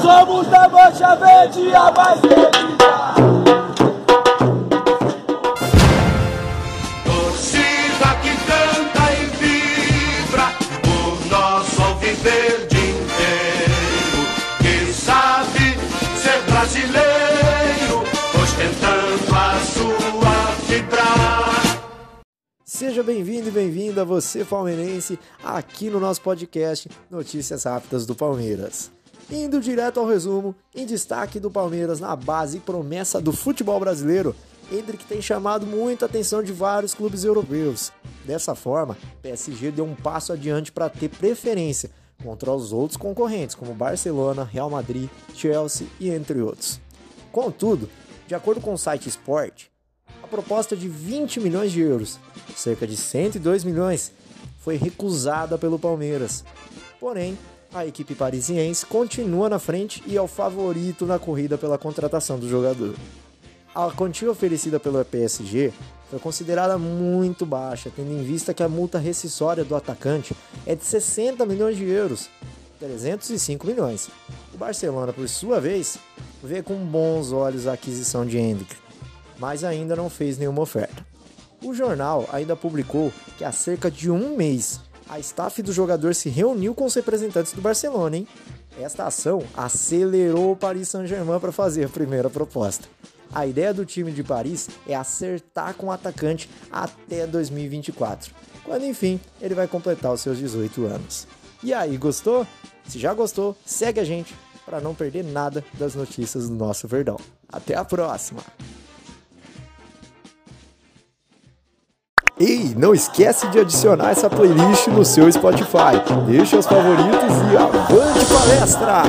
Somos da Mancha Verde, a mais Torcida que canta e vibra por nosso viver de inteiro, Quem sabe ser brasileiro. Seja bem-vindo e bem-vinda, você palmeirense, aqui no nosso podcast Notícias Rápidas do Palmeiras. Indo direto ao resumo, em destaque do Palmeiras na base e promessa do futebol brasileiro, Hendrick tem chamado muita atenção de vários clubes europeus. Dessa forma, PSG deu um passo adiante para ter preferência contra os outros concorrentes, como Barcelona, Real Madrid, Chelsea e entre outros. Contudo, de acordo com o site Sport, a proposta de 20 milhões de euros, cerca de 102 milhões, foi recusada pelo Palmeiras. Porém, a equipe parisiense continua na frente e é o favorito na corrida pela contratação do jogador. A quantia oferecida pelo PSG foi considerada muito baixa, tendo em vista que a multa rescisória do atacante é de 60 milhões de euros, 305 milhões. O Barcelona, por sua vez, vê com bons olhos a aquisição de Hendrick, mas ainda não fez nenhuma oferta. O jornal ainda publicou que há cerca de um mês a staff do jogador se reuniu com os representantes do Barcelona, hein? Esta ação acelerou o Paris Saint-Germain para fazer a primeira proposta. A ideia do time de Paris é acertar com o atacante até 2024, quando enfim ele vai completar os seus 18 anos. E aí, gostou? Se já gostou, segue a gente para não perder nada das notícias do nosso Verdão. Até a próxima! Ei, não esquece de adicionar essa playlist no seu Spotify. Deixa os favoritos e avante palestra!